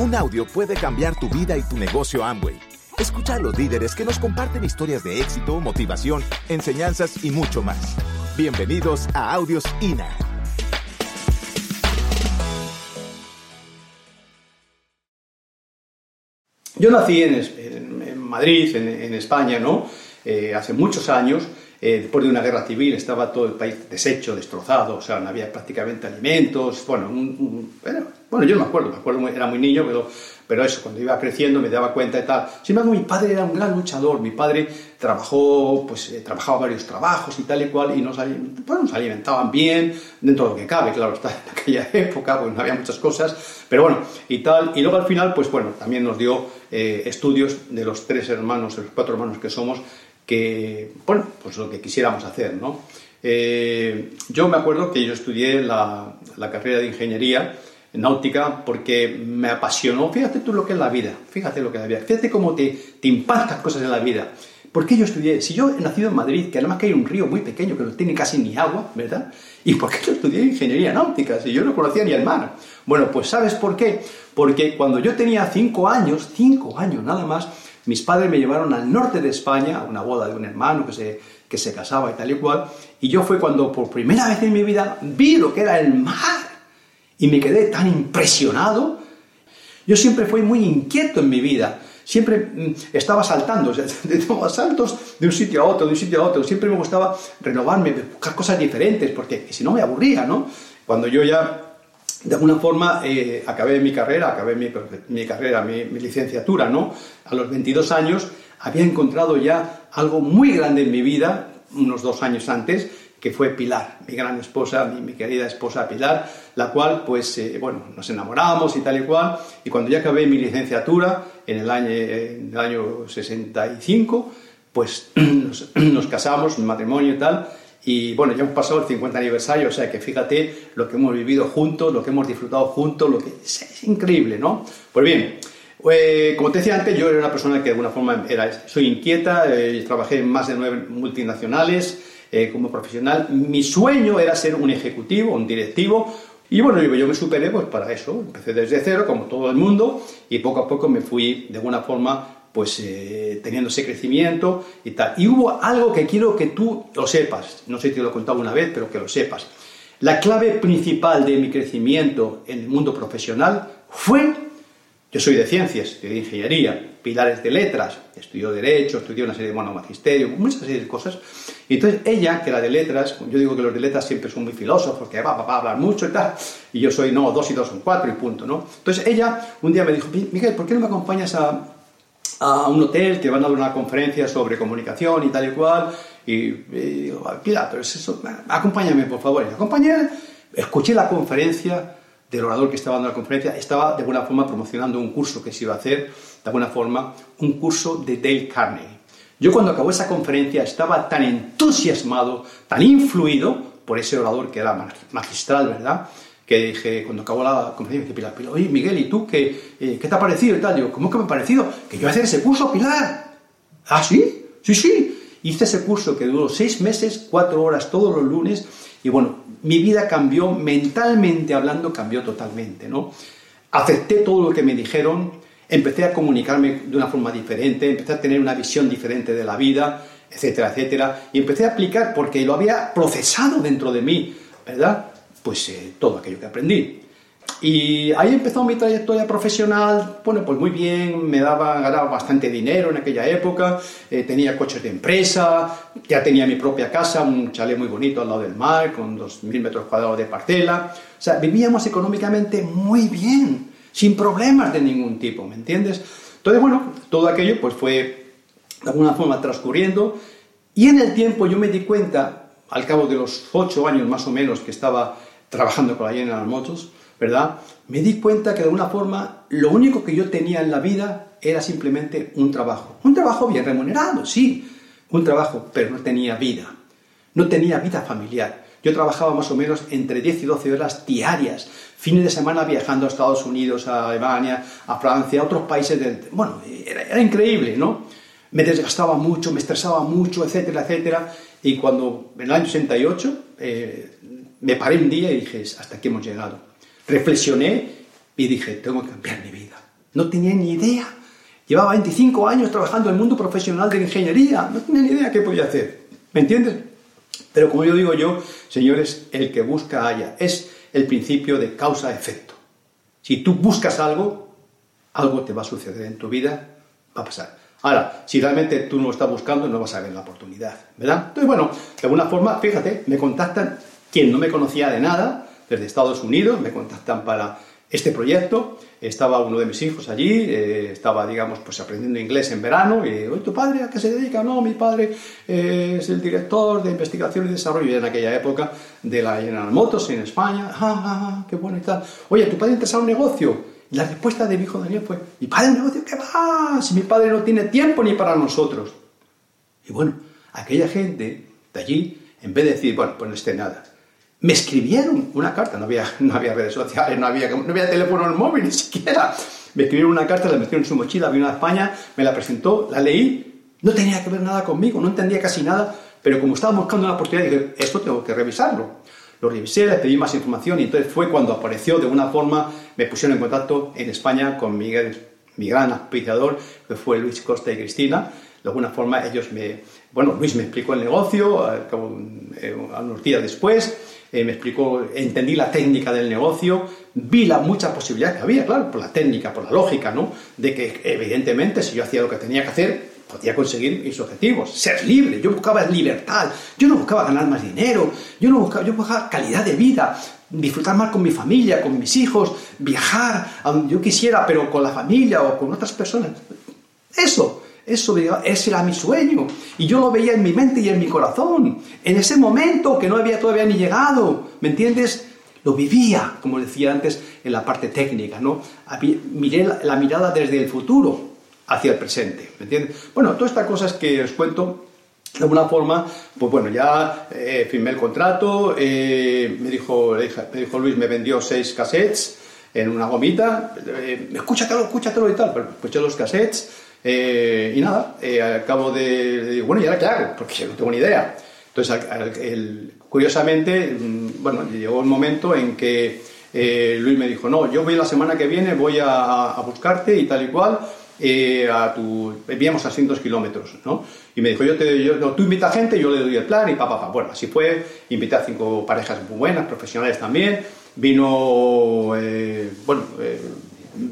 Un audio puede cambiar tu vida y tu negocio Amway. Escucha a los líderes que nos comparten historias de éxito, motivación, enseñanzas y mucho más. Bienvenidos a Audios INA. Yo nací en, Madrid, en, España, ¿no? Eh, hace muchos años eh, después de una guerra civil estaba todo el país deshecho, destrozado, o sea, no había prácticamente alimentos, bueno, bueno, yo no me acuerdo, me acuerdo, era muy niño, pero, pero eso, cuando iba creciendo me daba cuenta y tal. Sin embargo, mi padre era un gran luchador, mi padre trabajó, pues eh, trabajaba varios trabajos y tal y cual, y nos, bueno, nos alimentaban bien, dentro de lo que cabe, claro, está en aquella época, pues no había muchas cosas, pero bueno, y tal, y luego al final, pues bueno, también nos dio eh, estudios de los tres hermanos, de los cuatro hermanos que somos, que, bueno, pues lo que quisiéramos hacer, ¿no? Eh, yo me acuerdo que yo estudié la, la, carrera de ingeniería náutica porque me apasionó. Fíjate tú lo que es la vida, fíjate lo que es la vida, fíjate cómo te, te impactan cosas en la vida. ¿Por qué yo estudié? Si yo he nacido en Madrid, que además que hay un río muy pequeño que no tiene casi ni agua, ¿verdad? ¿Y por qué yo estudié ingeniería náutica si yo no conocía ni el mar? Bueno, pues ¿sabes por qué? Porque cuando yo tenía cinco años, cinco años nada más, mis padres me llevaron al norte de España a una boda de un hermano que se, que se casaba y tal y cual, y yo fue cuando por primera vez en mi vida vi lo que era el mar y me quedé tan impresionado. Yo siempre fui muy inquieto en mi vida, siempre mm, estaba saltando, o sea, de saltos de un sitio a otro, de un sitio a otro, siempre me gustaba renovarme, buscar cosas diferentes, porque si no me aburría, ¿no? Cuando yo ya de alguna forma eh, acabé mi carrera, acabé mi, carrera, mi, licenciatura, ¿no? A los 22 años había encontrado ya algo muy grande en mi vida, unos dos años antes, que fue Pilar, mi gran esposa, mi, querida esposa Pilar, la cual, pues, eh, bueno, nos enamoramos y tal y cual, y cuando ya acabé mi licenciatura, en el año, en el año 65, pues nos, nos casamos, mi matrimonio y tal, y bueno, ya hemos pasado el 50 aniversario, o sea que fíjate lo que hemos vivido juntos, lo que hemos disfrutado juntos, lo que es, increíble, ¿no? Pues bien, eh, como te decía antes, yo era una persona que de alguna forma era, soy inquieta, eh, trabajé en más de nueve multinacionales eh, como profesional. Mi sueño era ser un ejecutivo, un directivo, y bueno, yo me superé pues para eso. Empecé desde cero, como todo el mundo, y poco a poco me fui de alguna forma pues eh, teniendo ese crecimiento y tal. Y hubo algo que quiero que tú lo sepas, no sé si te lo he contado una vez, pero que lo sepas. La clave principal de mi crecimiento en el mundo profesional fue, yo soy de ciencias, de ingeniería, pilares de letras, estudió Derecho, estudió una serie de bueno, magisterio, muchas serie de cosas. Y entonces ella, que era de letras, yo digo que los de letras siempre son muy filósofos, que va, va, va a hablar mucho y tal, y yo soy, no, dos y dos son cuatro y punto, ¿no? Entonces ella un día me dijo, Miguel, ¿por qué no me acompañas a, a un hotel que van a dar una conferencia sobre comunicación y tal y cual. Y, digo, mira, pero es eso, acompáñame por favor. Y acompañé, escuché la conferencia del orador que estaba dando la conferencia, estaba de alguna forma promocionando un curso que se iba a hacer, de alguna forma, un curso de Dale Carnegie. Yo cuando acabó esa conferencia estaba tan entusiasmado, tan influido por ese orador que era magistral, ¿verdad? Que dije, cuando acabó la conferencia, Pilar, Pilar, oye, Miguel, ¿y tú qué, eh, qué te ha parecido y tal? Digo, ¿cómo que me ha parecido? Que yo voy a hacer ese curso, Pilar. ¿Ah, sí? Sí, sí. Hice ese curso que duró seis meses, cuatro horas todos los lunes, y bueno, mi vida cambió, mentalmente hablando, cambió totalmente, ¿no? Acepté todo lo que me dijeron, empecé a comunicarme de una forma diferente, empecé a tener una visión diferente de la vida, etcétera, etcétera, y empecé a aplicar porque lo había procesado dentro de mí, ¿verdad? Pues eh, todo aquello que aprendí. Y ahí empezó mi trayectoria profesional, bueno, pues muy bien, me daba, ganaba bastante dinero en aquella época, eh, tenía coches de empresa, ya tenía mi propia casa, un chalet muy bonito al lado del mar, con 2.000 metros cuadrados de parcela, o sea, vivíamos económicamente muy bien, sin problemas de ningún tipo, ¿me entiendes? Entonces, bueno, todo aquello pues fue de alguna forma transcurriendo y en el tiempo yo me di cuenta, al cabo de los ocho años más o menos que estaba trabajando con la General Motors, ¿verdad? Me di cuenta que de alguna forma lo único que yo tenía en la vida era simplemente un trabajo. Un trabajo bien remunerado, sí, un trabajo, pero no tenía vida. No tenía vida familiar. Yo trabajaba más o menos entre 10 y 12 horas diarias, fines de semana viajando a Estados Unidos, a Alemania, a Francia, a otros países. Del... Bueno, era, increíble, ¿no? Me desgastaba mucho, me estresaba mucho, etcétera, etcétera. Y cuando en el año 68 me paré un día y dije, hasta aquí hemos llegado. Reflexioné y dije, tengo que cambiar mi vida. No tenía ni idea. Llevaba 25 años trabajando en el mundo profesional de la ingeniería. No tenía ni idea qué podía hacer. ¿Me entiendes? Pero como yo digo yo, señores, el que busca haya. Es el principio de causa-efecto. Si tú buscas algo, algo te va a suceder en tu vida, va a pasar. Ahora, si realmente tú no lo estás buscando, no vas a ver la oportunidad, ¿verdad? Entonces, bueno, de alguna forma, fíjate, me contactan quien no me conocía de nada, desde Estados Unidos, me contactan para este proyecto. Estaba uno de mis hijos allí, eh, estaba, digamos, pues aprendiendo inglés en verano, y, oye, ¿tu padre a qué se dedica? No, mi padre eh, es el director de investigación y desarrollo en aquella época de la General Motors en España. ¡Ah, ah, ah qué bueno y tal! Oye, ¿tu padre interesa un negocio? Y la respuesta de mi hijo Daniel fue, ¿mi padre un negocio? ¿Qué va? Si mi padre no tiene tiempo ni para nosotros. Y bueno, aquella gente de allí, en vez de decir, bueno, pues no esté nada, me escribieron una carta, no había, no había redes sociales, no había, no había teléfono móvil ni siquiera. Me escribieron una carta, la metieron en su mochila, vino a España, me la presentó, la leí, no tenía que ver nada conmigo, no entendía casi nada, pero como estaba buscando una oportunidad, dije, esto tengo que revisarlo. Lo revisé, le pedí más información y entonces fue cuando apareció de una forma, me pusieron en contacto en España con Miguel, mi gran auspiciador, que fue Luis Costa y Cristina. De alguna forma ellos me, bueno, Luis me explicó el negocio, eh, unos días después, eh, me explicó, entendí la técnica del negocio, vi la mucha posibilidad que había, claro, por la técnica, por la lógica, ¿no? De que evidentemente si yo hacía lo que tenía que hacer, podía conseguir mis objetivos, ser libre, yo buscaba libertad, yo no buscaba ganar más dinero, yo no buscaba, yo buscaba calidad de vida, disfrutar más con mi familia, con mis hijos, viajar a donde yo quisiera, pero con la familia o con otras personas. Eso, eso ese era mi sueño. Y yo lo veía en mi mente y en mi corazón. En ese momento que no había todavía ni llegado. ¿Me entiendes? Lo vivía, como decía antes, en la parte técnica, ¿no? Miré la, mirada desde el futuro hacia el presente. ¿Me entiendes? Bueno, todas estas cosas que os cuento de alguna forma, pues bueno, ya eh, firmé el contrato, eh, me, dijo, me dijo Luis, me vendió seis cassettes en una gomita, eh, escúchatelo, escúchatelo y tal, pero escuché los cassettes, eh, y nada, eh, al cabo de, bueno, ¿y ahora qué hago? Porque yo no tengo ni idea. Entonces, curiosamente, mm, bueno, llegó un momento en que eh, Luis me dijo, no, yo voy la semana que viene, voy a, buscarte y tal y cual, a tu, vivíamos a 100 kilómetros, ¿no? Y me dijo, yo te, yo, tú invita a gente, yo le doy el plan y pa, pa, pa. Bueno, así fue, invité a cinco parejas muy buenas, profesionales también, vino, bueno,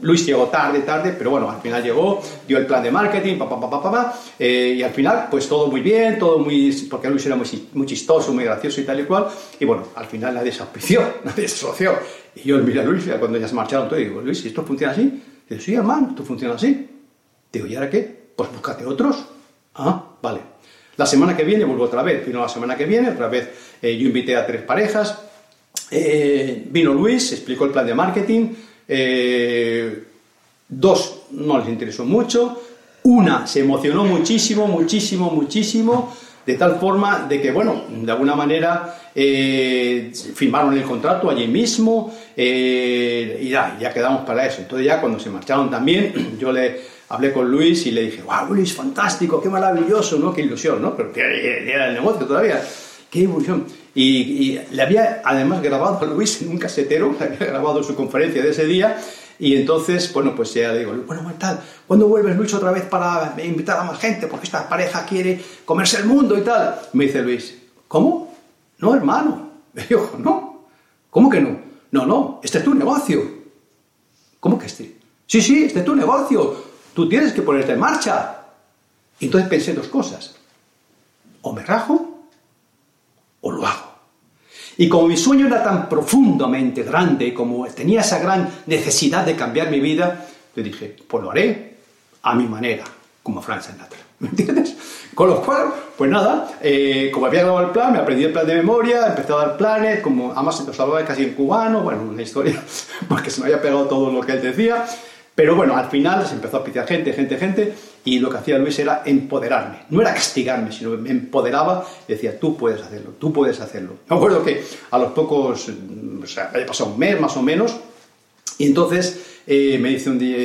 Luis llegó tarde, tarde, pero bueno, al final llegó, dio el plan de marketing, pa, pa, pa, pa, eh, y al final, pues todo muy bien, todo muy, porque Luis era muy, muy, chistoso, muy gracioso y tal y cual, y bueno, al final nadie se auspició, nadie. Y yo miré a Luis, cuando ya se marcharon todo, y digo, Luis, ¿esto funciona así? Y digo, sí, hermano, esto funciona así. Digo, ¿y ahora qué? Pues búscate otros. Ah, vale. La semana que viene vuelvo otra vez, vino la semana que viene, otra vez eh, yo invité a tres parejas, eh, vino Luis, explicó el plan de marketing, eh, dos no les interesó mucho. Una se emocionó muchísimo, muchísimo, muchísimo, de tal forma de que, bueno, de alguna manera eh, firmaron el contrato allí mismo eh, y ya, ya quedamos para eso. Entonces ya cuando se marcharon también, yo le hablé con Luis y le dije, wow, Luis, fantástico, qué maravilloso, ¿no? Qué ilusión, ¿no? Pero era el negocio todavía, qué ilusión. Y, le había además grabado a Luis en un casetero, le había grabado su conferencia de ese día. Y entonces, bueno, pues ya le digo, bueno, tal, ¿cuándo vuelves Luis otra vez para invitar a más gente? Porque esta pareja quiere comerse el mundo y tal. Me dice Luis, ¿cómo? No, hermano. Me dijo, no. ¿Cómo que no? No, no, este es tu negocio. ¿Cómo que este? Sí, sí, este es tu negocio. Tú tienes que ponerte en marcha. Entonces pensé dos cosas. O me rajo o lo hago. Y como mi sueño era tan profundamente grande, como tenía esa gran necesidad de cambiar mi vida, le dije, pues lo haré a mi manera, como Frank Sinatra. ¿Me entiendes? Con lo cual, pues nada, eh, como había dado el plan, me aprendí el plan de memoria, empecé a dar planes, como además los hablaba casi en cubano, bueno, una historia, porque se me había pegado todo lo que él decía. Pero bueno, al final se empezó a pitear gente, gente, gente, y lo que hacía Luis era empoderarme. No era castigarme, sino me empoderaba y decía, tú puedes hacerlo, tú puedes hacerlo. Me acuerdo que a los pocos, mm, o sea, había pasado un mes más o menos, y entonces eh, me dice un día,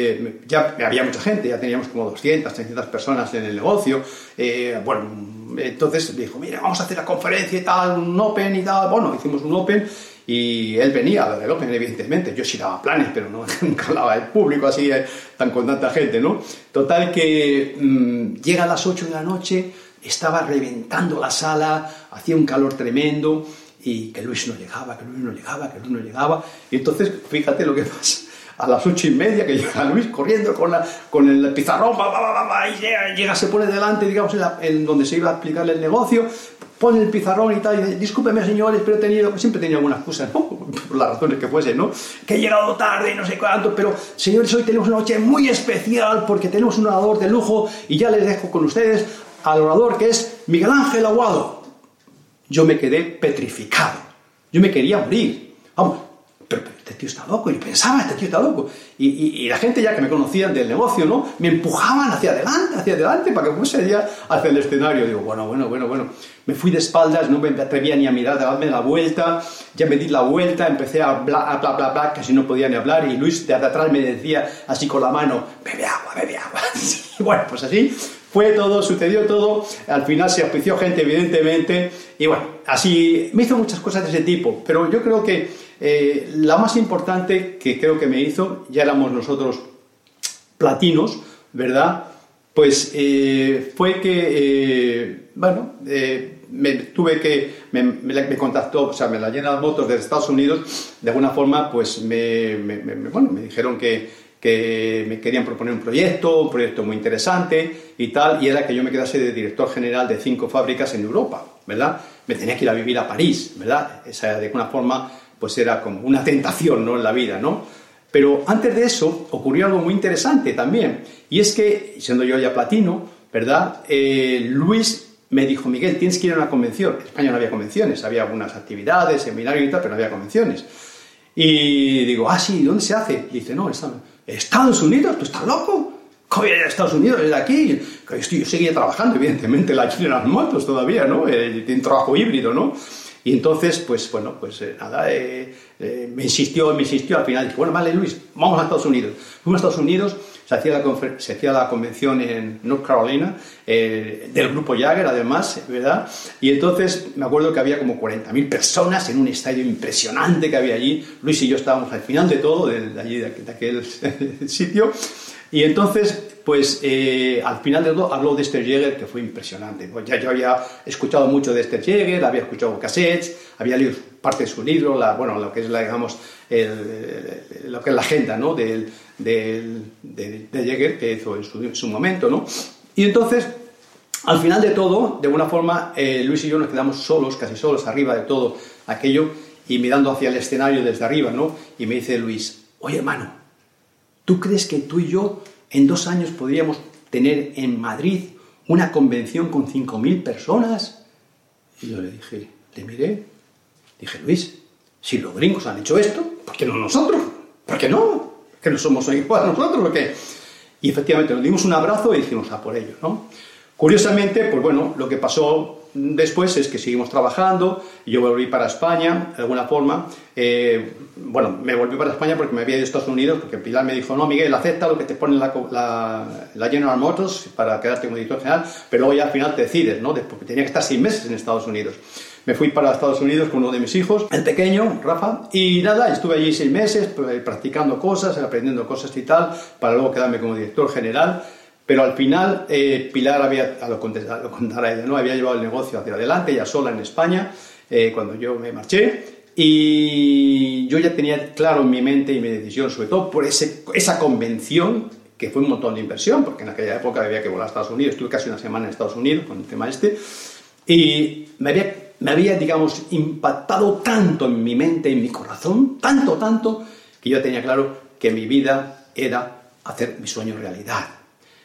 ya había mucha gente, ya teníamos como 200, 300 personas en el negocio. Eh, bueno, entonces me dijo, mira, vamos a hacer la conferencia y tal, un open y tal. Bueno, hicimos un open y él venía la Open, evidentemente. Yo sí daba planes, pero no, nunca hablaba el público así, eh, tan con tanta gente, ¿no? Total que mm, llega a las 8 de la noche, estaba reventando la sala, hacía un calor tremendo y que Luis no llegaba, que Luis no llegaba, que Luis no llegaba. Y entonces, fíjate lo que pasa. A las ocho y media que llega Luis corriendo con, la, con el pizarrón, y llega, llega, se pone delante, digamos, en, donde se iba a explicarle el negocio, pone el pizarrón y tal, y discúlpeme señores, pero he tenido, siempre tenía alguna excusa, ¿no? Por las razones que fuesen, ¿no? Que he llegado tarde no sé cuánto, pero señores, hoy tenemos una noche muy especial porque tenemos un orador de lujo y ya les dejo con ustedes al orador que es Miguel Ángel Aguado. Yo me quedé petrificado, yo me quería morir. Vamos, este tío está loco, y pensaba, este tío está loco. Y, la gente ya que me conocían del negocio, ¿no? Me empujaban hacia adelante, hacia adelante, para que fuese ya hacia el escenario. Digo, bueno, bueno, bueno, bueno. Me fui de espaldas, no me atrevía ni a mirar, a darme la vuelta. Ya me di la vuelta, empecé a bla, bla, bla, bla, casi no podía ni hablar. Y Luis de atrás me decía, así con la mano, bebe agua, bebe agua. y bueno, pues así fue todo, sucedió todo. Al final se auspició gente, evidentemente. Y bueno, así me hizo muchas cosas de ese tipo. Pero yo creo que eh, la más importante que creo que me hizo, ya éramos nosotros platinos, ¿verdad? Pues eh, fue que, eh, bueno, me tuve que, me, contactó, o sea, me la llenan motos de Estados Unidos, de alguna forma, pues me, bueno, me dijeron que, que me querían proponer un proyecto, un proyecto muy interesante y tal, y era que yo me quedase de director general de cinco fábricas en Europa, ¿verdad? Me tenía que ir a vivir a París, ¿verdad? Esa, de alguna forma pues era como una tentación ¿no? en la vida, ¿no? Pero antes de eso ocurrió algo muy interesante también, y es que, siendo yo ya platino, ¿verdad? Eh, Luis me dijo, Miguel, tienes que ir a una convención. En España no había convenciones, había algunas actividades, seminarios y tal, pero no había convenciones. Y digo, ah, sí, ¿dónde se hace? Y dice, no, Estados Unidos, ¿tú estás loco? ¿Cómo ir a Estados Unidos? ¿Es de aquí? Yo, yo seguía trabajando, evidentemente, la las Motos todavía, ¿no? Eh, tiene trabajo híbrido, ¿no? Y entonces, pues bueno, pues eh, nada, eh, eh, me insistió, me insistió, al final dije, bueno, vale Luis, vamos a Estados Unidos. Fuimos a Estados Unidos, se hacía la, se hacía la convención en North Carolina, del grupo Jagger además, ¿verdad? Y entonces me acuerdo que había como 40.000 personas en un estadio impresionante que había allí. Luis y yo estábamos al final de todo, de, allí, de aquel sitio. Y entonces pues eh, al final de todo habló de Esther Jäger, que fue impresionante. Ya yo había escuchado mucho de Esther Jäger, había escuchado cassettes, había leído parte de su libro, la, bueno, lo que es la, digamos, lo que es la agenda ¿no? de, de, Jäger, que hizo en su, momento. ¿no? Y entonces, al final de todo, de alguna forma, eh, Luis y yo nos quedamos solos, casi solos, arriba de todo aquello, y mirando hacia el escenario desde arriba, ¿no? Y me dice Luis, oye hermano, ¿tú crees que tú y yo en dos años podríamos tener en Madrid una convención con 5.000 personas. Y yo le dije, le miré, dije, Luis, si los gringos han hecho esto, ¿por qué no nosotros? ¿Por qué no? ¿Que no somos igual nosotros? ¿Por qué? Y efectivamente nos dimos un abrazo y dijimos a por ello, ¿no? Curiosamente, pues bueno, lo que pasó después es que seguimos trabajando, yo volví para España, de alguna forma. Eh, bueno, me volví para España porque me había ido a Estados Unidos, porque Pilar me dijo, no, Miguel, acepta lo que te pone la, la, General Motors para quedarte como director general, pero luego ya al final te decides, ¿no? Porque tenía que estar seis meses en Estados Unidos. Me fui para Estados Unidos con uno de mis hijos, el pequeño, Rafa, y nada, estuve allí seis meses pues, practicando cosas, aprendiendo cosas y tal, para luego quedarme como director general. Pero al final, eh, Pilar había, a lo, contar ella, ¿no? había llevado el negocio hacia adelante, ya sola en España, eh, cuando yo me marché. Y yo ya tenía claro en mi mente y mi decisión, sobre todo por ese, esa convención, que fue un montón de inversión, porque en aquella época había que volar a Estados Unidos, estuve casi una semana en Estados Unidos con el tema este, y me había, me había, digamos, impactado tanto en mi mente, en mi corazón, tanto, tanto, que yo tenía claro que mi vida era hacer mi sueño realidad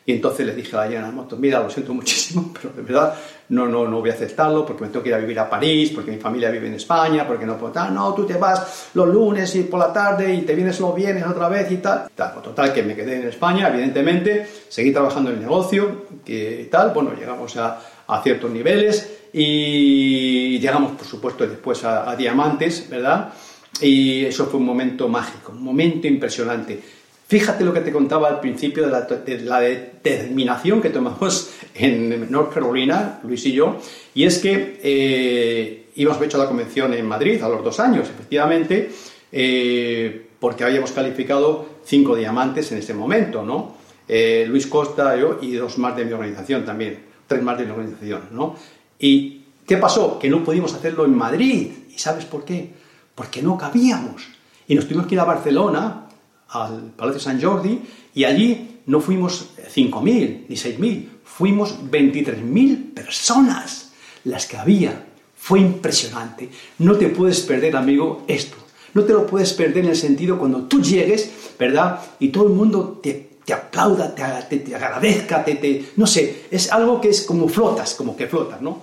y entonces le dije a la Motors, mira, lo siento muchísimo, pero de verdad no, no, no voy a aceptarlo porque me tengo que ir a vivir a París, porque mi familia vive en España, porque no puedo tal, no, tú te vas los lunes y por la tarde y te vienes los viernes otra vez y tal. tal. Pues total, que me quedé en España, evidentemente, seguí trabajando en el negocio y tal, bueno, llegamos a, a ciertos niveles y llegamos, por supuesto, después a, a diamantes, ¿verdad? Y eso fue un momento mágico, un momento impresionante Fíjate lo que te contaba al principio de la, determinación que tomamos en North Carolina, Luis y yo, y es que, eh, íbamos hecho la convención en Madrid a los dos años, efectivamente, eh, porque habíamos calificado cinco diamantes en ese momento, ¿no? Eh, Luis Costa, yo y dos más de mi organización también, tres más de mi organización, ¿no? ¿Y qué pasó? Que no pudimos hacerlo en Madrid. ¿Y sabes por qué? Porque no cabíamos. Y nos tuvimos que ir a Barcelona, al Palacio San Jordi, y allí no fuimos 5.000 ni 6.000, fuimos 23.000 personas las que había. Fue impresionante. No te puedes perder, amigo, esto. No te lo puedes perder en el sentido cuando tú llegues, ¿verdad? Y todo el mundo te, aplauda, te, te, agradezca, te, te, no sé, es algo que es como flotas, como que flotas, ¿no?